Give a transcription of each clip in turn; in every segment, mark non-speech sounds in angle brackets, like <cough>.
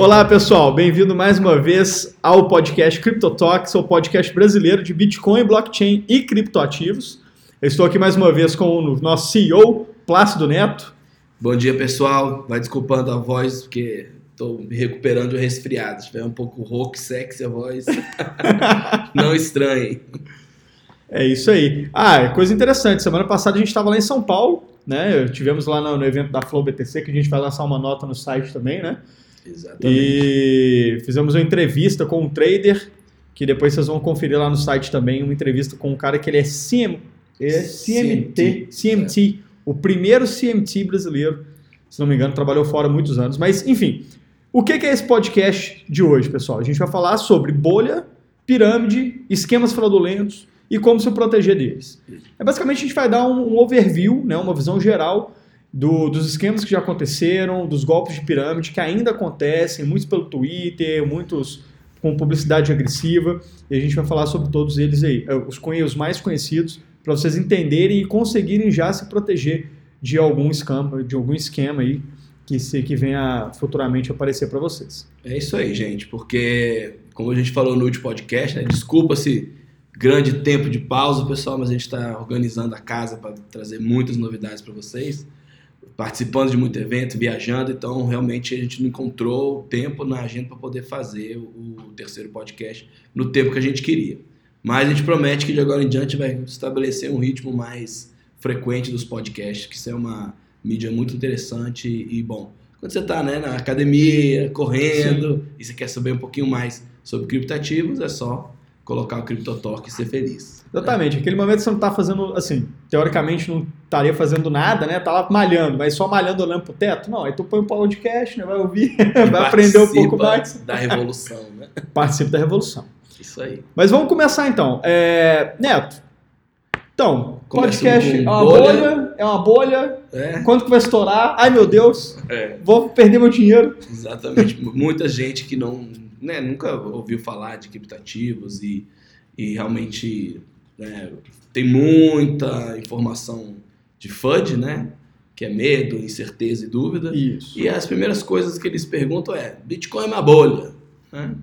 Olá, pessoal. Bem-vindo mais uma vez ao podcast CryptoTalks, o podcast brasileiro de Bitcoin, blockchain e criptoativos. Eu estou aqui mais uma vez com o nosso CEO, Plácido Neto. Bom dia, pessoal. Vai desculpando a voz, porque estou me recuperando de um resfriado. Se tiver um pouco rouco, sexy a voz, <laughs> não estranhe. É isso aí. Ah, coisa interessante. Semana passada a gente estava lá em São Paulo, né? Tivemos lá no, evento da Flow BTC, que a gente vai lançar uma nota no site também, né? Exatamente. E fizemos uma entrevista com um trader, que depois vocês vão conferir lá no site também, uma entrevista com um cara que ele é, CM, ele é CMT, CMT, é. o primeiro CMT brasileiro, se não me engano, trabalhou fora muitos anos. Mas, enfim, o que é esse podcast de hoje, pessoal? A gente vai falar sobre bolha, pirâmide, esquemas fraudulentos e como se proteger deles. É, basicamente, a gente vai dar um, um overview, né, uma visão geral do, dos esquemas que já aconteceram, dos golpes de pirâmide que ainda acontecem, muitos pelo Twitter, muitos com publicidade agressiva, e a gente vai falar sobre todos eles aí, é, os, os mais conhecidos, para vocês entenderem e conseguirem já se proteger de algum esquema, de algum esquema aí que, se, que venha futuramente aparecer para vocês. É isso aí, gente, porque, como a gente falou no último podcast, né, desculpa se grande tempo de pausa, pessoal, mas a gente está organizando a casa para trazer muitas novidades para vocês participando de muito evento, viajando, então realmente a gente não encontrou tempo na agenda para poder fazer o terceiro podcast no tempo que a gente queria. Mas a gente promete que de agora em diante vai estabelecer um ritmo mais frequente dos podcasts, que isso é uma mídia muito interessante e bom. Quando você está né, na academia, correndo, Sim. e você quer saber um pouquinho mais sobre criptativos, é só colocar o CryptoTalk e ser feliz. Exatamente. Aquele momento você não está fazendo, assim, teoricamente não estaria fazendo nada, né? Tá lá malhando, mas só malhando olhando pro teto. Não, aí tu põe um podcast, né? Vai ouvir, <laughs> vai aprender um pouco mais. da revolução, né? <laughs> Participa da revolução. Isso aí. Mas vamos começar então. É... Neto, então, podcast é uma bolha. bolha. é uma bolha. É. Quanto que vai estourar? Ai meu Deus, é. vou perder meu dinheiro. Exatamente. Muita gente que não né, nunca ouviu falar de criptativos e, e realmente né, tem muita informação de FUD, né? Que é medo, incerteza e dúvida. Isso. E as primeiras coisas que eles perguntam é: Bitcoin é uma bolha? Né?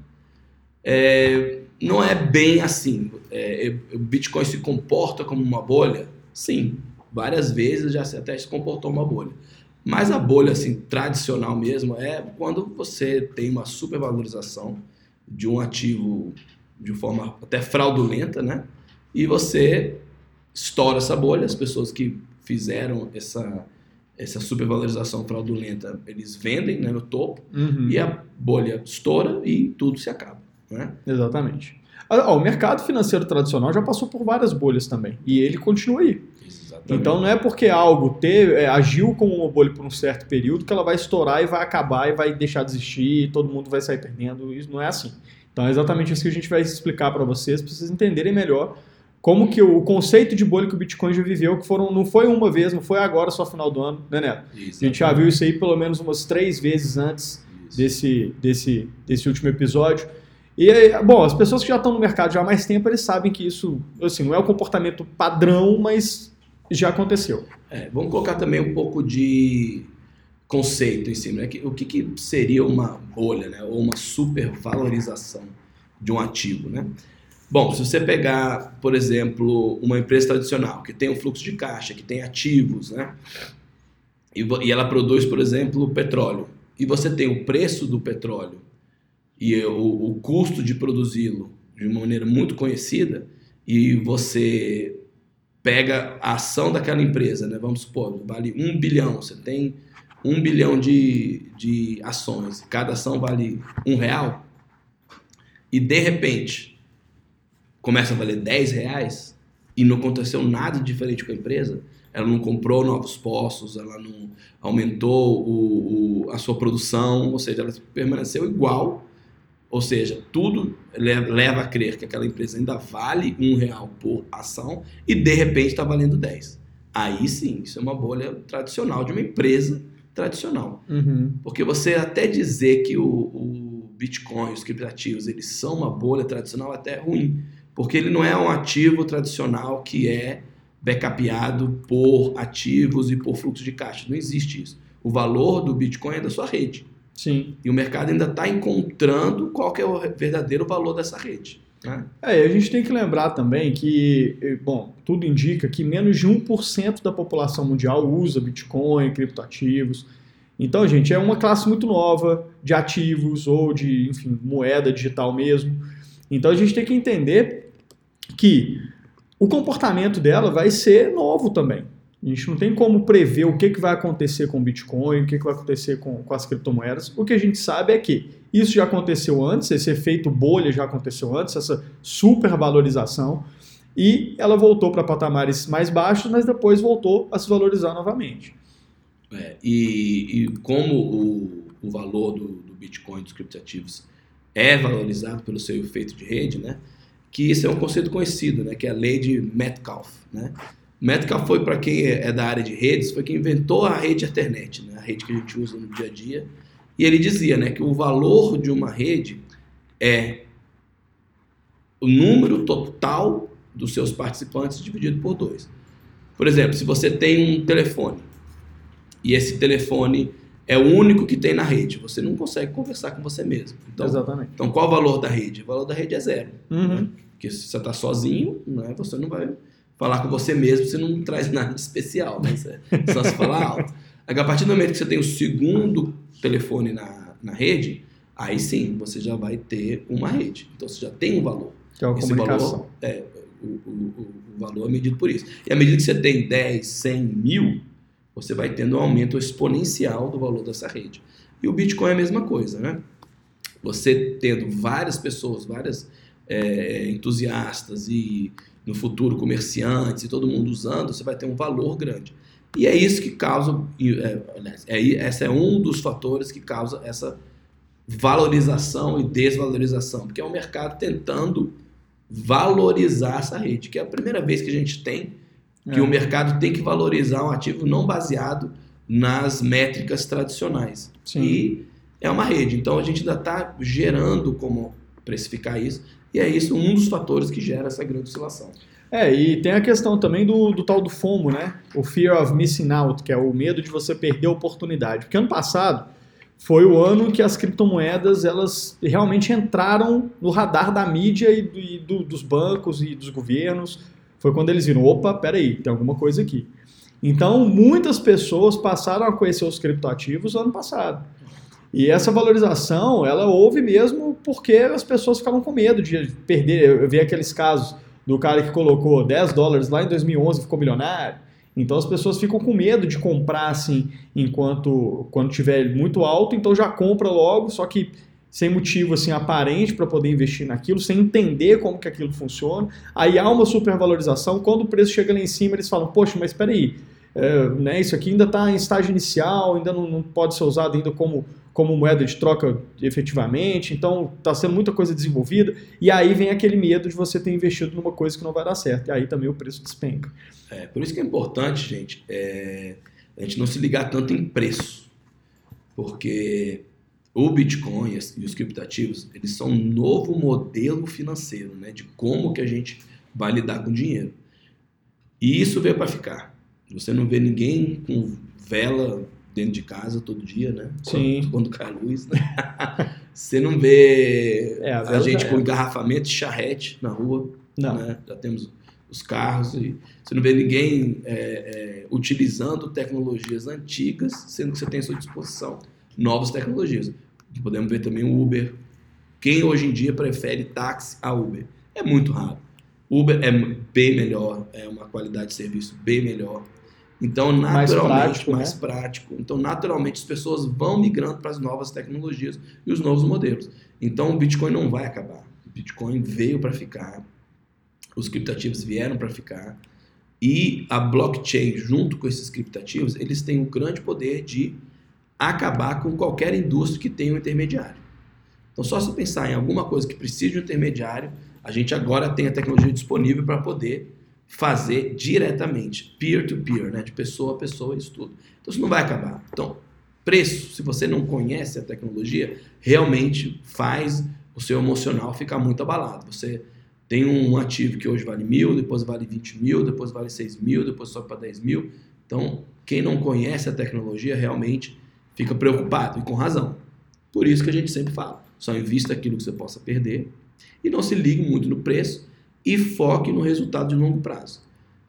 É, não é bem assim. É, o Bitcoin se comporta como uma bolha? Sim, várias vezes já até se comportou uma bolha. Mas a bolha assim tradicional mesmo é quando você tem uma supervalorização de um ativo de forma até fraudulenta, né? E você estoura essa bolha, as pessoas que fizeram essa essa supervalorização fraudulenta, eles vendem né, no topo uhum. e a bolha estoura e tudo se acaba. Né? Exatamente. Ah, o mercado financeiro tradicional já passou por várias bolhas também e ele continua aí. Então não é porque algo teve, é, agiu como uma bolha por um certo período que ela vai estourar e vai acabar e vai deixar de existir e todo mundo vai sair perdendo. Isso não é assim. Então é exatamente isso que a gente vai explicar para vocês, para vocês entenderem melhor como que o conceito de bolha que o Bitcoin já viveu, que foram, não foi uma vez, não foi agora só final do ano, né, Neto? Exatamente. A gente já viu isso aí pelo menos umas três vezes antes desse, desse, desse último episódio. E, bom, as pessoas que já estão no mercado já há mais tempo, eles sabem que isso, assim, não é o comportamento padrão, mas já aconteceu. É, vamos colocar também um pouco de conceito em cima. Né? O que, que, seria uma bolha, né? ou uma supervalorização de um ativo? Né? Bom, se você pegar, por exemplo, uma empresa tradicional que tem um fluxo de caixa, que tem ativos, né? e, e ela produz, por exemplo, petróleo, e você tem o preço do petróleo e o, o custo de produzi-lo de uma maneira muito conhecida, e você pega a ação daquela empresa, né? vamos supor, vale um bilhão, você tem um bilhão de, de ações, cada ação vale um real, e de repente começa a valer 10 reais e não aconteceu nada diferente com a empresa, ela não comprou novos postos, ela não aumentou o, o, a sua produção, ou seja, ela permaneceu igual ou seja, tudo leva a crer que aquela empresa ainda vale um real por ação e de repente está valendo 10. Aí sim, isso é uma bolha tradicional de uma empresa tradicional. Uhum. Porque você até dizer que o, o Bitcoin, os criptativos, eles são uma bolha tradicional até é ruim. Porque ele não é um ativo tradicional que é backupeado por ativos e por fluxo de caixa. Não existe isso. O valor do Bitcoin é da sua rede. Sim. E o mercado ainda está encontrando qual que é o verdadeiro valor dessa rede. Né? É, a gente tem que lembrar também que, eh, bom, tudo indica que menos de 1% da população mundial usa Bitcoin, criptoativos. Então, gente, é uma classe muito nova de ativos ou de, enfim, moeda digital mesmo. Então, a gente tem que entender que o comportamento dela vai ser novo também. A gente não tem como prever o que, que vai acontecer com o Bitcoin, o que, que vai acontecer com, com as criptomoedas. O que a gente sabe é que isso já aconteceu antes, esse efeito bolha já aconteceu antes, essa supervalorização, e ela voltou para patamares mais baixos, mas depois voltou a se valorizar novamente. É, e, e, como o, o valor do, do, Bitcoin, dos criptoativos, é valorizado pelo seu efeito de rede, né? que isso é um conceito conhecido, né? que é a lei de Metcalfe. Né? Metcalfe foi, para quem é, é da área de redes, foi quem inventou a rede Ethernet, né? a rede que a gente usa no dia a dia, e ele dizia né, que o valor de uma rede é o número total dos seus participantes dividido por dois. Por exemplo, se você tem um telefone e esse telefone é o único que tem na rede, você não consegue conversar com você mesmo. Então, Exatamente. Então, qual o valor da rede? O valor da rede é zero. Uhum. Né? Porque se você está sozinho, né, você não vai falar com você mesmo, você não traz nada de especial, né? só se falar alto. A partir do momento que você tem o segundo telefone na, na rede, aí sim você já vai ter uma rede. Então você já tem um valor. Que é a Esse comunicação. valor, é, o, o, o, valor é medido por isso. E à medida que você tem 10, 100 mil, você vai tendo um aumento exponencial do valor dessa rede. E o Bitcoin é a mesma coisa, né? Você tendo várias pessoas, várias é, entusiastas e no futuro comerciantes e todo mundo usando, você vai ter um valor grande. E é isso que causa, é, é, esse é um dos fatores que causa essa valorização e desvalorização, porque é o mercado tentando valorizar essa rede, que é a primeira vez que a gente tem que É. o mercado tem que valorizar um ativo não baseado nas métricas tradicionais. Sim. E é uma rede, então a gente ainda está gerando como precificar isso, e é isso um dos fatores que gera essa grande oscilação. É, e tem a questão também do, do tal do FOMO, né? O Fear of Missing Out, que é o medo de você perder a oportunidade. Porque ano passado foi o ano que as criptomoedas elas realmente entraram no radar da mídia e, do, e do, dos bancos e dos governos. Foi quando eles viram, opa, peraí, tem alguma coisa aqui. Então, muitas pessoas passaram a conhecer os criptoativos ano passado. E essa valorização, ela houve mesmo porque as pessoas ficavam com medo de perder. Eu vi aqueles casos do cara que colocou 10 dólares lá em 2011 e ficou milionário. Então as pessoas ficam com medo de comprar assim enquanto quando tiver muito alto, então já compra logo, só que sem motivo assim aparente para poder investir naquilo, sem entender como que aquilo funciona. Aí há uma supervalorização, quando o preço chega lá em cima, eles falam: "Poxa, mas espera aí, é, né, isso aqui ainda está em estágio inicial, ainda não, não pode ser usado ainda como como moeda de troca efetivamente, então está sendo muita coisa desenvolvida, e aí vem aquele medo de você ter investido numa coisa que não vai dar certo, e aí também o preço despenca. É, por isso que é importante, gente, é, a gente não se ligar tanto em preço, porque o Bitcoin e os criptativos, eles são um novo modelo financeiro, né, de como que a gente vai lidar com dinheiro. E isso veio para ficar. Você não vê ninguém com vela dentro de casa todo dia, né? Sim. Quando, <laughs> quando cai a luz, né? Você não vê É, a a, gente já com é. engarrafamento de charrete na rua, Não. né? Já temos os carros e você não vê ninguém é, é, utilizando tecnologias antigas, sendo que você tem à sua disposição novas tecnologias. Podemos ver também o Uber. Quem hoje em dia prefere táxi a Uber? É muito raro. Uber é bem melhor, é uma qualidade de serviço bem melhor. Então, Mais naturalmente, prático, mais né? prático. Então, naturalmente, as pessoas vão migrando para as novas tecnologias e os novos modelos. Então, o Bitcoin não vai acabar. O Bitcoin veio para ficar. Os criptativos vieram para ficar. E a blockchain, junto com esses criptativos, eles têm o grande poder de acabar com qualquer indústria que tenha um intermediário. Então, só se pensar em alguma coisa que precise de um intermediário, a gente agora tem a tecnologia disponível para poder fazer diretamente, peer-to-peer, né? de pessoa a pessoa, isso tudo. Então, isso não vai acabar. Então, preço, se você não conhece a tecnologia, realmente faz o seu emocional ficar muito abalado. Você tem um ativo que hoje vale mil, depois vale 20 mil, depois vale 6 mil, depois sobe para 10 mil. Então, quem não conhece a tecnologia realmente fica preocupado, e com razão. Por isso que a gente sempre fala, só invista aquilo que você possa perder e não se ligue muito no preço e foque no resultado de longo prazo.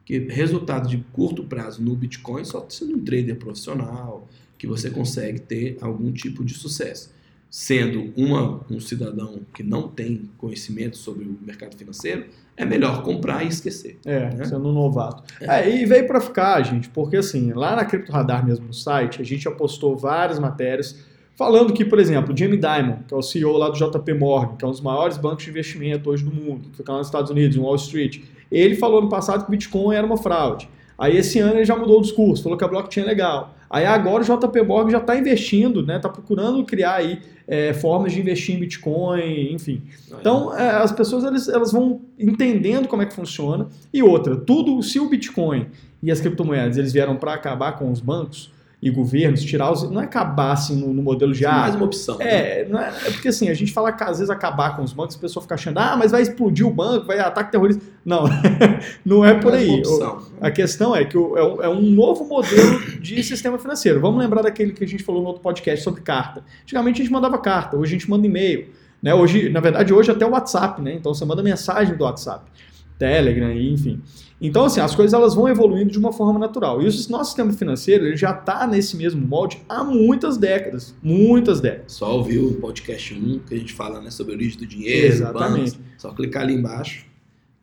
Que resultado de curto prazo no Bitcoin só sendo um trader profissional que você consegue ter algum tipo de sucesso. Sendo uma, um cidadão que não tem conhecimento sobre o mercado financeiro, é melhor comprar e esquecer. É, né? sendo um novato. É. É, e veio para ficar, gente, porque assim, lá na Cripto Radar mesmo no site, a gente apostou várias matérias falando que, por exemplo, Jamie Dimon, que é o CEO lá do JP Morgan, que é um dos maiores bancos de investimento hoje do mundo, que fica lá nos Estados Unidos, em Wall Street, ele falou no passado que o Bitcoin era uma fraude. Aí esse ano ele já mudou o discurso, falou que a blockchain é legal. Aí agora o JP Morgan já está investindo, né? Está procurando criar aí é, formas de investir em Bitcoin, enfim. Então é, as pessoas elas, elas vão entendendo como é que funciona. E outra, tudo, se o Bitcoin e as criptomoedas eles vieram para acabar com os bancos, e governos, tirar os. Não é acabar assim no, no modelo de. É mais uma opção. É, né? é, é, porque assim, a gente fala que às vezes acabar com os bancos, a pessoa fica achando, ah, mas vai explodir o banco, vai ataque terrorista. Não, <laughs> não é por aí. A questão é que é, um, é, um, novo modelo de sistema financeiro. Vamos lembrar daquele que a gente falou no outro podcast sobre carta. Antigamente a gente mandava carta, hoje a gente manda e-mail. Né? Hoje, na verdade, hoje até o WhatsApp, né? Então você manda mensagem do WhatsApp, Telegram, enfim. Então, assim, as coisas elas vão evoluindo de uma forma natural. E o nosso sistema financeiro ele já está nesse mesmo molde há muitas décadas. Muitas décadas. Só ouvir o podcast 1, que a gente fala né, sobre a origem do dinheiro, Exatamente. Bancos, só clicar ali embaixo.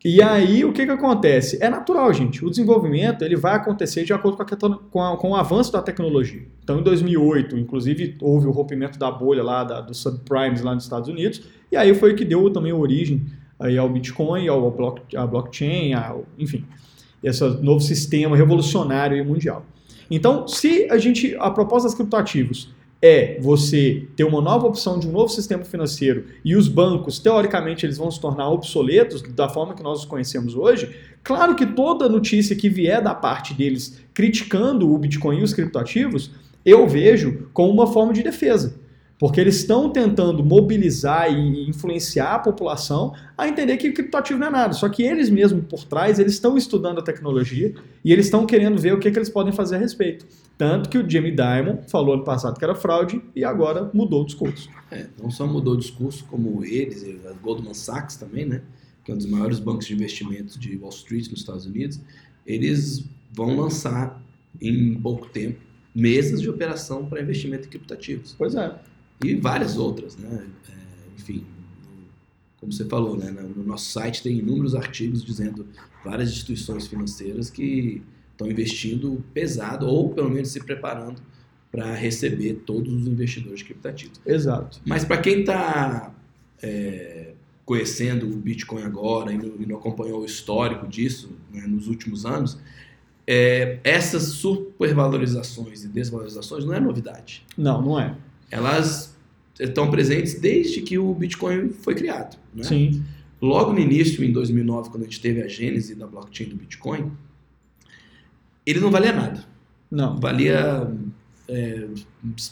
E aí, o que, que acontece? É natural, gente. O desenvolvimento ele vai acontecer de acordo com, a, com, a, com o avanço da tecnologia. Então, em 2008, inclusive, houve o rompimento da bolha lá da, dos subprimes lá nos Estados Unidos. E aí foi que deu também origem aí ao Bitcoin, ao block, à blockchain, ao, enfim, esse novo sistema revolucionário mundial. Então, se a gente, a proposta das criptoativos é você ter uma nova opção de um novo sistema financeiro e os bancos, teoricamente, eles vão se tornar obsoletos da forma que nós os conhecemos hoje, claro que toda notícia que vier da parte deles criticando o Bitcoin e os criptoativos, eu vejo como uma forma de defesa. Porque eles estão tentando mobilizar e influenciar a população a entender que criptoativo não é nada. Só que eles mesmos por trás, eles estão estudando a tecnologia e eles estão querendo ver o que, que eles podem fazer a respeito. Tanto que o Jamie Dimon falou ano passado que era fraude e agora mudou o discurso. É, não só mudou o discurso, como eles, a Goldman Sachs também, né? Que é um dos maiores bancos de investimentos de Wall Street nos Estados Unidos, eles vão lançar em pouco tempo mesas de operação para investimento em criptativos. Pois é e várias outras, né? É, enfim, como você falou, né? no nosso site tem inúmeros artigos dizendo várias instituições financeiras que estão investindo pesado ou pelo menos se preparando para receber todos os investidores criptativos. Exato. Mas para quem está é, conhecendo o Bitcoin agora e não, e não acompanhou o histórico disso né, nos últimos anos, é, essas supervalorizações e desvalorizações não é novidade. Não, não é elas estão presentes desde que o Bitcoin foi criado. Né? Sim. Logo no início, em 2009, quando a gente teve a gênese da blockchain do Bitcoin, ele não valia nada. Não. Valia é,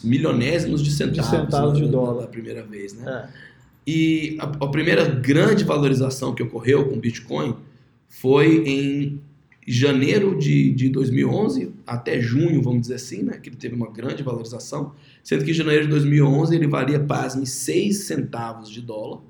milionésimos de centavos, de, centavos né, de dólar da primeira vez, né? É. E a, a, primeira grande valorização que ocorreu com o Bitcoin foi em janeiro de, de 2011 até junho, vamos dizer assim, né, que ele teve uma grande valorização, sendo que em janeiro de 2011 ele valia, pasme, 6 centavos de dólar.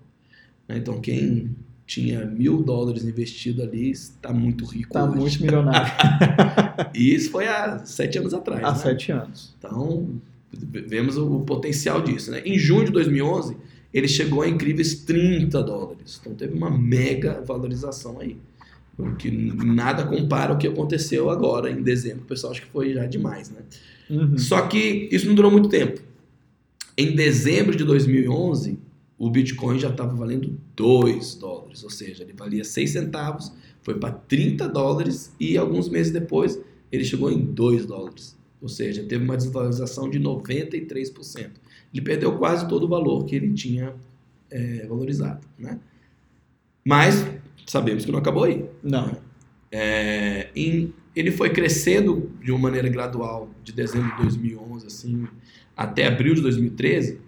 Né, então quem tinha mil dólares investido ali está muito rico Está muito milionário. <laughs> e isso foi há sete anos atrás. Há né? sete anos. Então, vemos o, potencial disso. Né? Em junho de 2011, ele chegou a incríveis 30 dólares. Então teve uma mega valorização aí que nada compara o que aconteceu agora em dezembro. O pessoal acha que foi já demais, né? Uhum. Só que isso não durou muito tempo. Em dezembro de 2011, o Bitcoin já estava valendo 2 dólares, ou seja, ele valia 6 centavos, foi para 30 dólares e alguns meses depois ele chegou em 2 dólares. Ou seja, teve uma desvalorização de 93%. Ele perdeu quase todo o valor que ele tinha é, valorizado. Né? Mas sabemos que não acabou aí. Não. É, em, ele foi crescendo de uma maneira gradual de dezembro de 2011 assim, até abril de 2013.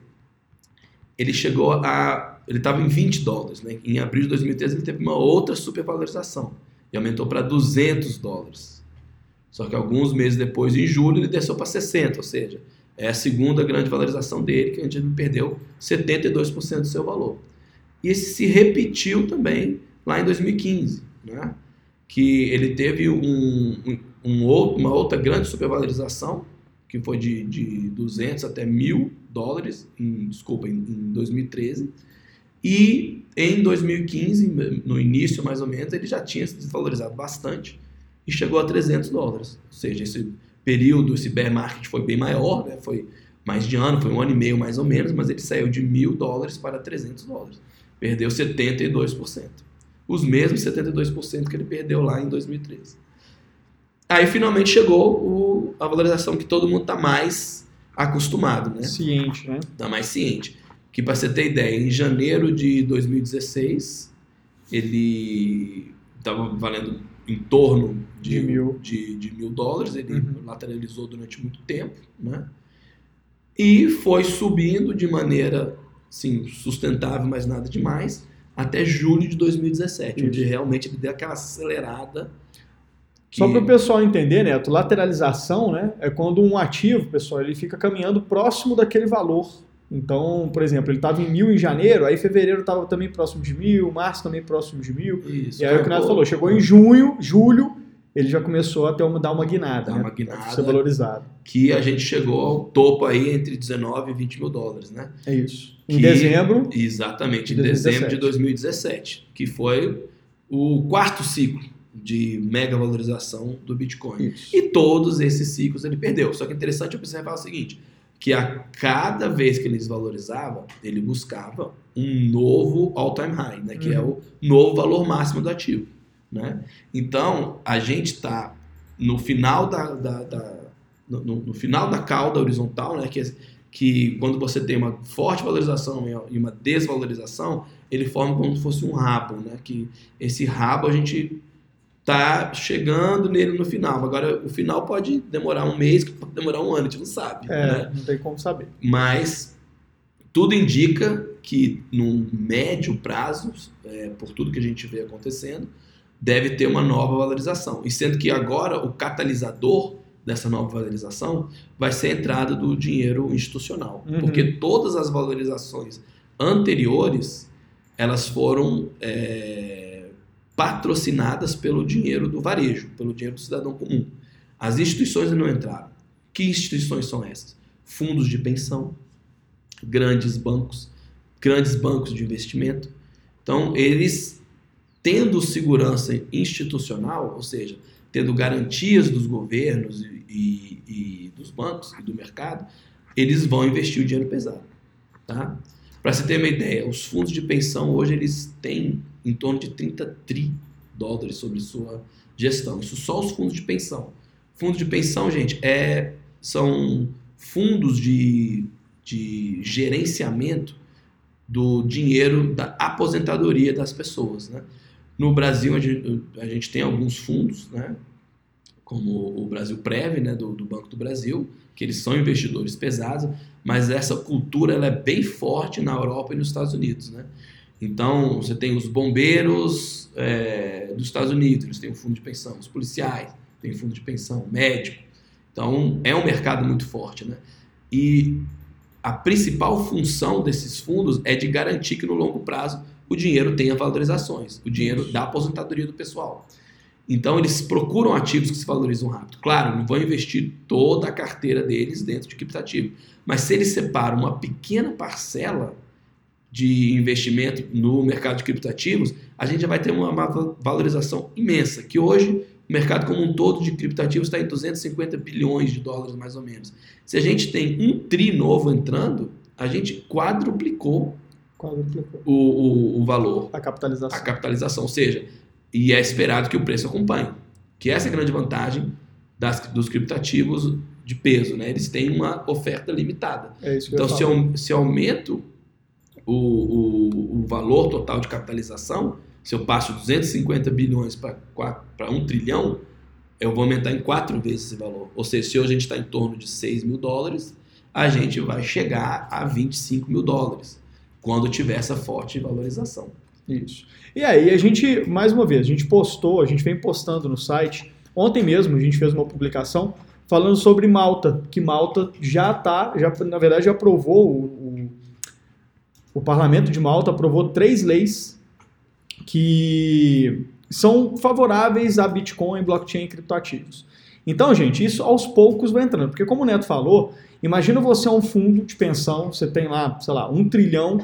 Ele chegou a. Ele estava em 20 dólares. Né? Em abril de 2013 ele teve uma outra supervalorização e aumentou para 200 dólares. Só que alguns meses depois, em julho, ele desceu para 60, ou seja, É a segunda grande valorização dele, que a gente perdeu 72% do seu valor. E se repetiu também lá em 2015, né? que ele teve um, um, um uma outra grande supervalorização, que foi de, de 200 até 1.000 dólares, em, desculpa, em, em 2013. E em 2015, no início mais ou menos, ele já tinha se desvalorizado bastante e chegou a 300 dólares. Ou seja, esse período, esse bear market foi bem maior, né? foi mais de ano, foi um ano e meio mais ou menos, mas ele saiu de mil dólares para 300 dólares. Perdeu 72%. Os mesmos 72% que ele perdeu lá em 2013. Aí finalmente chegou o, a valorização que todo mundo está mais acostumado, né? Ciente, né? Está mais ciente. Que para você ter ideia, em janeiro de 2016 ele estava valendo em torno de, De mil. de, de mil dólares, ele Uhum. lateralizou durante muito tempo, né? E foi subindo de maneira assim, sustentável, mas nada demais, até julho de 2017, onde Isso. realmente ele deu aquela acelerada. que- Só para o pessoal entender, Neto, lateralização né, é quando um ativo, pessoal, ele fica caminhando próximo daquele valor. Então, por exemplo, ele estava em mil em janeiro, aí fevereiro estava também próximo de mil, março também próximo de mil. Isso, E aí o que o Neto falou, chegou em junho, julho, ele já começou a ter uma, dar uma guinada, Dar né? uma guinada. Ser valorizado. que a gente chegou ao topo aí entre 19 e 20 mil dólares, né? É isso. Em Que- dezembro, Exatamente, em 2017. dezembro de 2017, que foi o quarto ciclo de mega valorização do Bitcoin. isso. E todos esses ciclos ele perdeu. Só que é interessante observar o seguinte, que a cada vez que ele desvalorizava, ele buscava um novo all-time high, né? que é o novo valor máximo do ativo. Né? Então, a gente está no final da, da- da- no, no- no final da cauda horizontal, né? que, é- que quando você tem uma forte valorização e uma desvalorização, ele forma como se fosse um rabo, né? que esse rabo a gente tá chegando nele no final. Agora, o final pode demorar um mês, pode demorar um ano, a gente não sabe. É, né? não tem como saber. Mas tudo indica que num médio prazo, é, por tudo que a gente vê acontecendo, deve ter uma nova valorização. E sendo que agora o catalisador dessa nova valorização vai ser a entrada do dinheiro institucional. Uhum. Porque todas as valorizações anteriores, elas foram é, patrocinadas pelo dinheiro do varejo, pelo dinheiro do cidadão comum. As instituições não entraram. Que instituições são essas? Fundos de pensão, grandes bancos, grandes bancos de investimento. Então, eles tendo segurança institucional, ou seja, tendo garantias dos governos e, e- e dos bancos e do mercado, eles vão investir o dinheiro pesado. Tá? Para você ter uma ideia, os fundos de pensão hoje eles têm em torno de 30 tri dólares sobre sua gestão. Isso só os fundos de pensão. Fundo de pensão, gente, é, são fundos de, de gerenciamento do dinheiro da aposentadoria das pessoas. Né? No Brasil, a gente, a gente tem alguns fundos, né? Como o Brasil Prev, né? do, do Banco do Brasil, que eles são investidores pesados, mas essa cultura ela é bem forte na Europa e nos Estados Unidos. Né? Então, você tem os bombeiros é, dos Estados Unidos, eles têm um fundo de pensão, os policiais têm fundo de pensão, médico. Então, é um mercado muito forte. Né? E a principal função desses fundos é de garantir que no longo prazo o dinheiro tenha valorizações, o dinheiro da aposentadoria do pessoal. Então, eles procuram ativos que se valorizam rápido. Claro, não vão investir toda a carteira deles dentro de criptativo, mas se eles separam uma pequena parcela de investimento no mercado de criptativos, a gente já vai ter uma valorização imensa, que hoje o mercado como um todo de criptativos está em 250 bilhões de dólares, mais ou menos. Se a gente tem um TRI novo entrando, a gente quadruplicou Quadruplicou. o, o, o valor, A capitalização. a capitalização, ou seja, e é esperado que o preço acompanhe. Que essa é a grande vantagem das, dos criptativos de peso, né? Eles têm uma oferta limitada. É Então, se, eu, se eu aumento o, o, o valor total de capitalização, se eu passo 250 bilhões para 1 trilhão, eu vou aumentar em quatro vezes esse valor. Ou seja, se hoje a gente está em torno de 6 mil dólares, a gente vai chegar a 25 mil dólares, quando tiver essa forte valorização. Isso. E aí, a gente, mais uma vez, a gente postou, a gente vem postando no site. Ontem mesmo a gente fez uma publicação falando sobre Malta, que Malta já está, já, na verdade já aprovou, o, o, o parlamento de Malta aprovou três leis que são favoráveis a Bitcoin, blockchain e criptoativos. Então, gente, isso aos poucos vai entrando, porque como o Neto falou, imagina você é um fundo de pensão, você tem lá, sei lá, um trilhão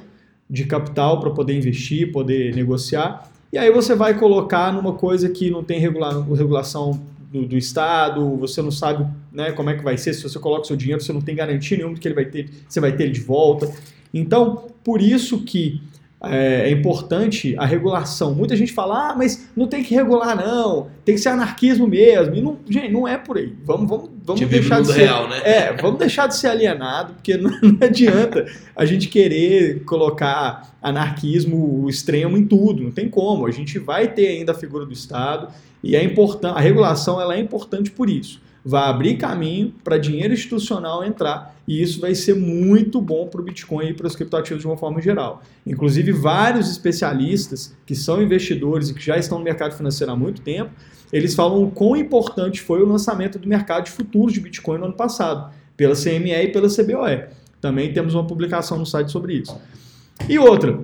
de capital para poder investir, poder negociar, e aí você vai colocar numa coisa que não tem regula regulação do, do, Estado, você não sabe né, como é que vai ser, se você coloca seu dinheiro, você não tem garantia nenhuma de que ele vai ter, você vai ter ele de volta. Então, por isso que é, é, importante a regulação. Muita gente fala, ah, mas não tem que regular, não, tem que ser anarquismo mesmo. E não, gente, não é por aí. Vamos, vamos, vamos deixar de ser. Real, né? É, vamos deixar de ser alienado, porque <laughs> não, não adianta a gente querer colocar anarquismo extremo em tudo. Não tem como. A gente vai ter ainda a figura do Estado e é importante. A regulação ela é importante por isso vai abrir caminho para dinheiro institucional entrar e isso vai ser muito bom para o Bitcoin e para os criptoativos de uma forma geral. Inclusive, vários especialistas que são investidores e que já estão no mercado financeiro há muito tempo, eles falam o quão importante foi o lançamento do mercado de futuros de Bitcoin no ano passado, pela CME e pela CBOE. Também temos uma publicação no site sobre isso. E outra,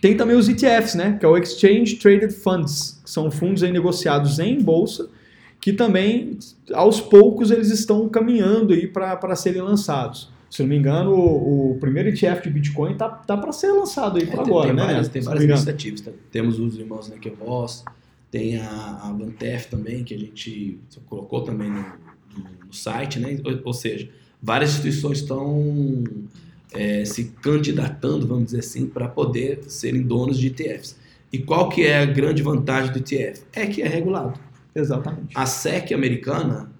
tem também os ETFs, né, que é o Exchange Traded Funds, que são fundos negociados em bolsa que também, aos poucos, eles estão caminhando aí para serem lançados. Se não me engano, o, o primeiro ETF de Bitcoin tá, tá para ser lançado aí para é, agora, tem né? Várias, tem várias iniciativas. Tá? Temos os irmãos Nekevoss, tem a, a Bantef também, que a gente colocou também no, no, no site, né? Ou, ou, seja, várias instituições estão é, se candidatando, vamos dizer assim, para poder serem donos de ETFs. E qual que é a grande vantagem do ETF? É que é regulado. Exatamente. A SEC americana,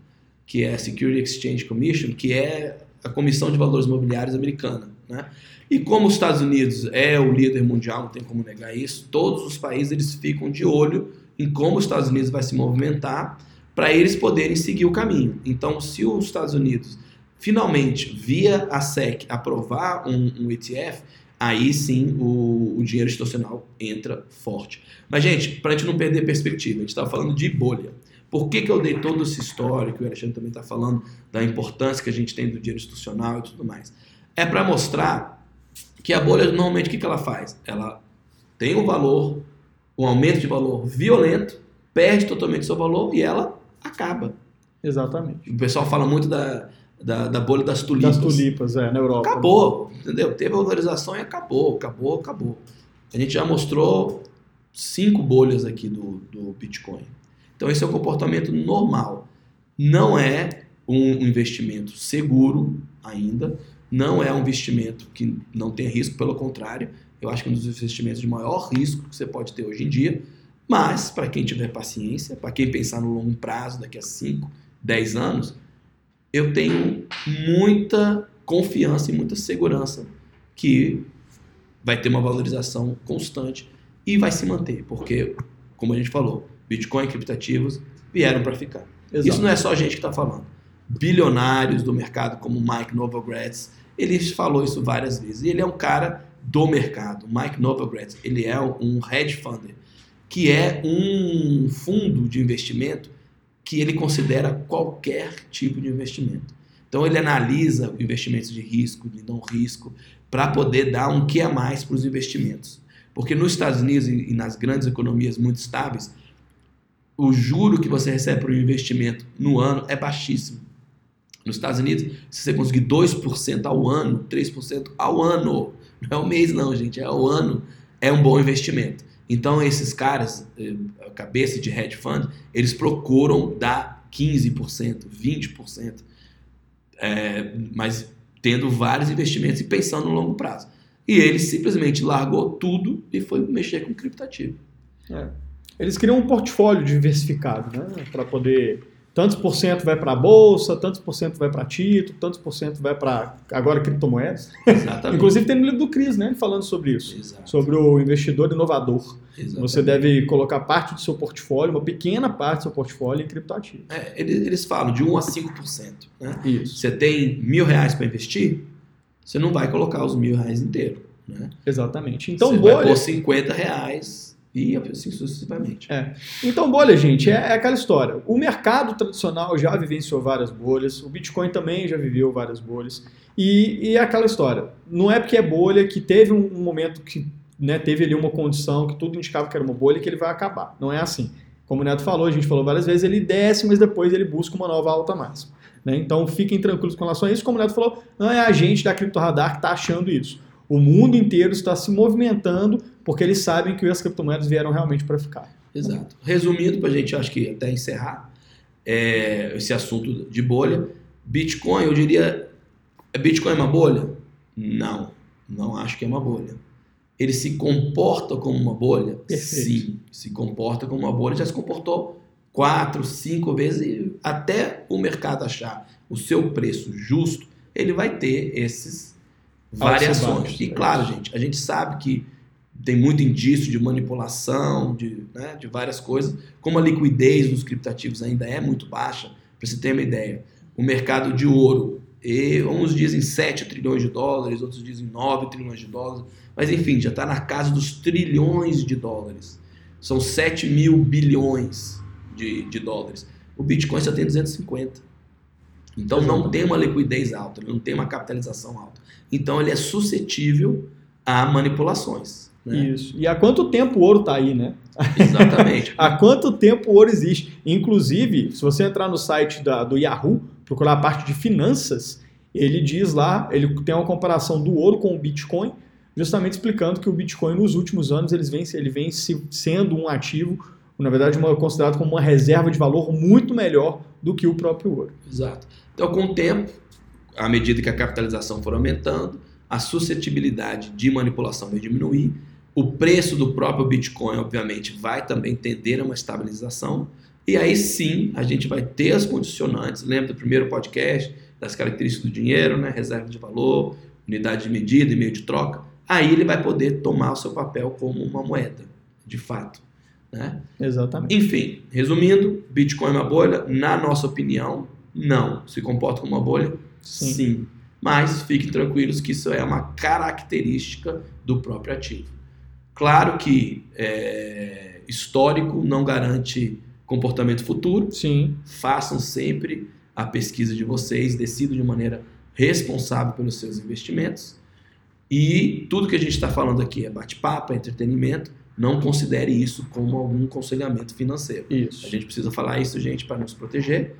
que é a Security Exchange Commission, que é a Comissão de Valores Imobiliários americana, né? E como os Estados Unidos é o líder mundial, não tem como negar isso, todos os países eles ficam de olho em como os Estados Unidos vai se movimentar para eles poderem seguir o caminho. Então, se os Estados Unidos finalmente, via a SEC, aprovar um, um ETF, aí sim o, o, dinheiro institucional entra forte. Mas, gente, para a gente não perder perspectiva, a gente estava falando de bolha. Por que, que eu dei todo esse histórico, o Alexandre também está falando da importância que a gente tem do dinheiro institucional e tudo mais? É para mostrar que a bolha, normalmente, o que, que ela faz? Ela tem um valor, um aumento de valor violento, perde totalmente seu valor e ela acaba. Exatamente. O pessoal fala muito da, da, da bolha das tulipas. Das tulipas, é, na Europa. Acabou, entendeu? Teve valorização e acabou, acabou, acabou. A gente já mostrou cinco bolhas aqui do, do Bitcoin. Então esse é o comportamento normal. Não é um investimento seguro ainda, não é um investimento que não tem risco, pelo contrário, eu acho que é um dos investimentos de maior risco que você pode ter hoje em dia, mas para quem tiver paciência, para quem pensar no longo prazo, daqui a 5, 10 anos, eu tenho muita confiança e muita segurança que vai ter uma valorização constante e vai se manter, porque, como a gente falou, Bitcoin e criptativos vieram para ficar. Exato. Isso não é só a gente que está falando. Bilionários do mercado, como Mike Novogratz, ele falou isso várias vezes. E ele é um cara do mercado. Mike Novogratz, ele é um hedge funder, que é um fundo de investimento que ele considera qualquer tipo de investimento. Então ele analisa investimentos de risco, de não risco, para poder dar um que a mais para os investimentos. Porque nos Estados Unidos e nas grandes economias muito estáveis, o juro que você recebe por um investimento no ano é baixíssimo. Nos Estados Unidos, se você conseguir 2% ao ano, 3% ao ano, não é o mês não, gente, é o ano, é um bom investimento. Então, esses caras, eh, cabeça de hedge fund, eles procuram dar 15%, 20%, é, mas tendo vários investimentos e pensando no longo prazo. E ele simplesmente largou tudo e foi mexer com criptativo. É. Eles criam um portfólio diversificado, né? Para poder tantos por cento vai para a bolsa, tantos por cento vai para título, tantos por cento vai para agora criptomoedas. Exatamente. <laughs> Inclusive tem no livro do Cris, né, falando sobre isso, Exato. sobre o investidor inovador. Exatamente. Você deve colocar parte do seu portfólio, uma pequena parte do seu portfólio em criptoativos. É, eles, eles falam de 1 a 5%. Né? Isso. Você tem mil reais para investir, você não vai colocar os mil reais inteiro. Né? Exatamente. Então, você bolha... vai pôr 50 reais E assim sucessivamente. É. Então, bolha, gente, é, é, aquela história. O mercado tradicional já vivenciou várias bolhas, o Bitcoin também já viveu várias bolhas. E, e é aquela história. Não é porque é bolha que teve um, um momento que né, teve ali uma condição que tudo indicava que era uma bolha que ele vai acabar. Não é assim. Como o Neto falou, a gente falou várias vezes, ele desce, mas depois ele busca uma nova alta máxima. Né? Então fiquem tranquilos com relação a isso. Como o Neto falou, não é a gente da Cripto Radar que está achando isso. O mundo inteiro está se movimentando porque eles sabem que as criptomoedas vieram realmente para ficar. Exato. Resumindo, para a gente, acho que até encerrar é, esse assunto de bolha, Bitcoin, eu diria, é Bitcoin é uma bolha? Não, não acho que é uma bolha ele se comporta como uma bolha? Perfeito. Sim, se comporta como uma bolha. Já se comportou quatro, cinco vezes e até o mercado achar o seu preço justo, ele vai ter esses variações. E claro, gente, a gente sabe que tem muito indício de manipulação, de, né, de várias coisas. Como a liquidez dos criptativos ainda é muito baixa, para você ter uma ideia, o mercado de ouro, e uns dizem 7 trilhões de dólares, outros dizem 9 trilhões de dólares. Mas enfim, já está na casa dos trilhões de dólares. São 7 mil bilhões de, de dólares. O Bitcoin só tem 250. Então não tem uma liquidez alta, não tem uma capitalização alta. Então ele é suscetível a manipulações. Né? Isso. E há quanto tempo o ouro está aí, né? Exatamente. <laughs> há quanto tempo o ouro existe? Inclusive, se você entrar no site da, do Yahoo, procurar a parte de finanças, ele diz lá, ele tem uma comparação do ouro com o Bitcoin justamente explicando que o Bitcoin nos últimos anos ele vem, ele vem sendo um ativo, na verdade, uma, considerado como uma reserva de valor muito melhor do que o próprio ouro. Exato. Então, com o tempo, à medida que a capitalização for aumentando, a suscetibilidade de manipulação vai diminuir, o preço do próprio Bitcoin, obviamente, vai também tender a uma estabilização, e aí sim a gente vai ter as condicionantes. Lembra do primeiro podcast, das características do dinheiro, né? reserva de valor, unidade de medida e meio de troca aí ele vai poder tomar o seu papel como uma moeda, de fato. Né? Exatamente. Enfim, resumindo, Bitcoin é uma bolha? Na nossa opinião, não. Se comporta como uma bolha? Sim. Sim. Mas fiquem tranquilos que isso é uma característica do próprio ativo. Claro que é, histórico não garante comportamento futuro. Sim. Façam sempre a pesquisa de vocês, decidam de maneira responsável pelos seus investimentos. E tudo que a gente está falando aqui é bate-papo, é entretenimento. Não considere isso como algum aconselhamento financeiro. Isso. A gente precisa falar isso, gente, para nos proteger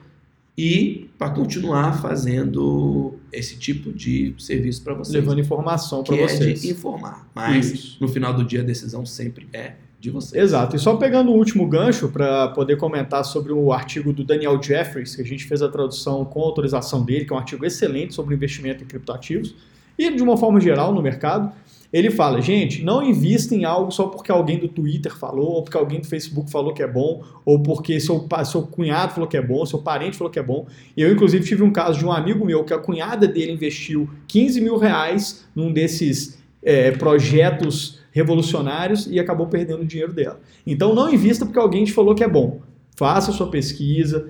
e para continuar fazendo esse tipo de serviço para vocês. Levando informação para vocês. é de informar. Mas isso. no final do dia a decisão sempre é de vocês. Exato. E só pegando o último gancho para poder comentar sobre o artigo do Daniel Jeffries, que a gente fez a tradução com autorização dele, que é um artigo excelente sobre investimento em criptoativos e de uma forma geral no mercado, ele fala, gente, não invista em algo só porque alguém do Twitter falou, ou porque alguém do Facebook falou que é bom, ou porque seu, seu cunhado falou que é bom, seu parente falou que é bom. Eu, inclusive, tive um caso de um amigo meu que a cunhada dele investiu 15 mil reais num desses é, projetos revolucionários e acabou perdendo o dinheiro dela. Então, não invista porque alguém te falou que é bom. Faça sua pesquisa,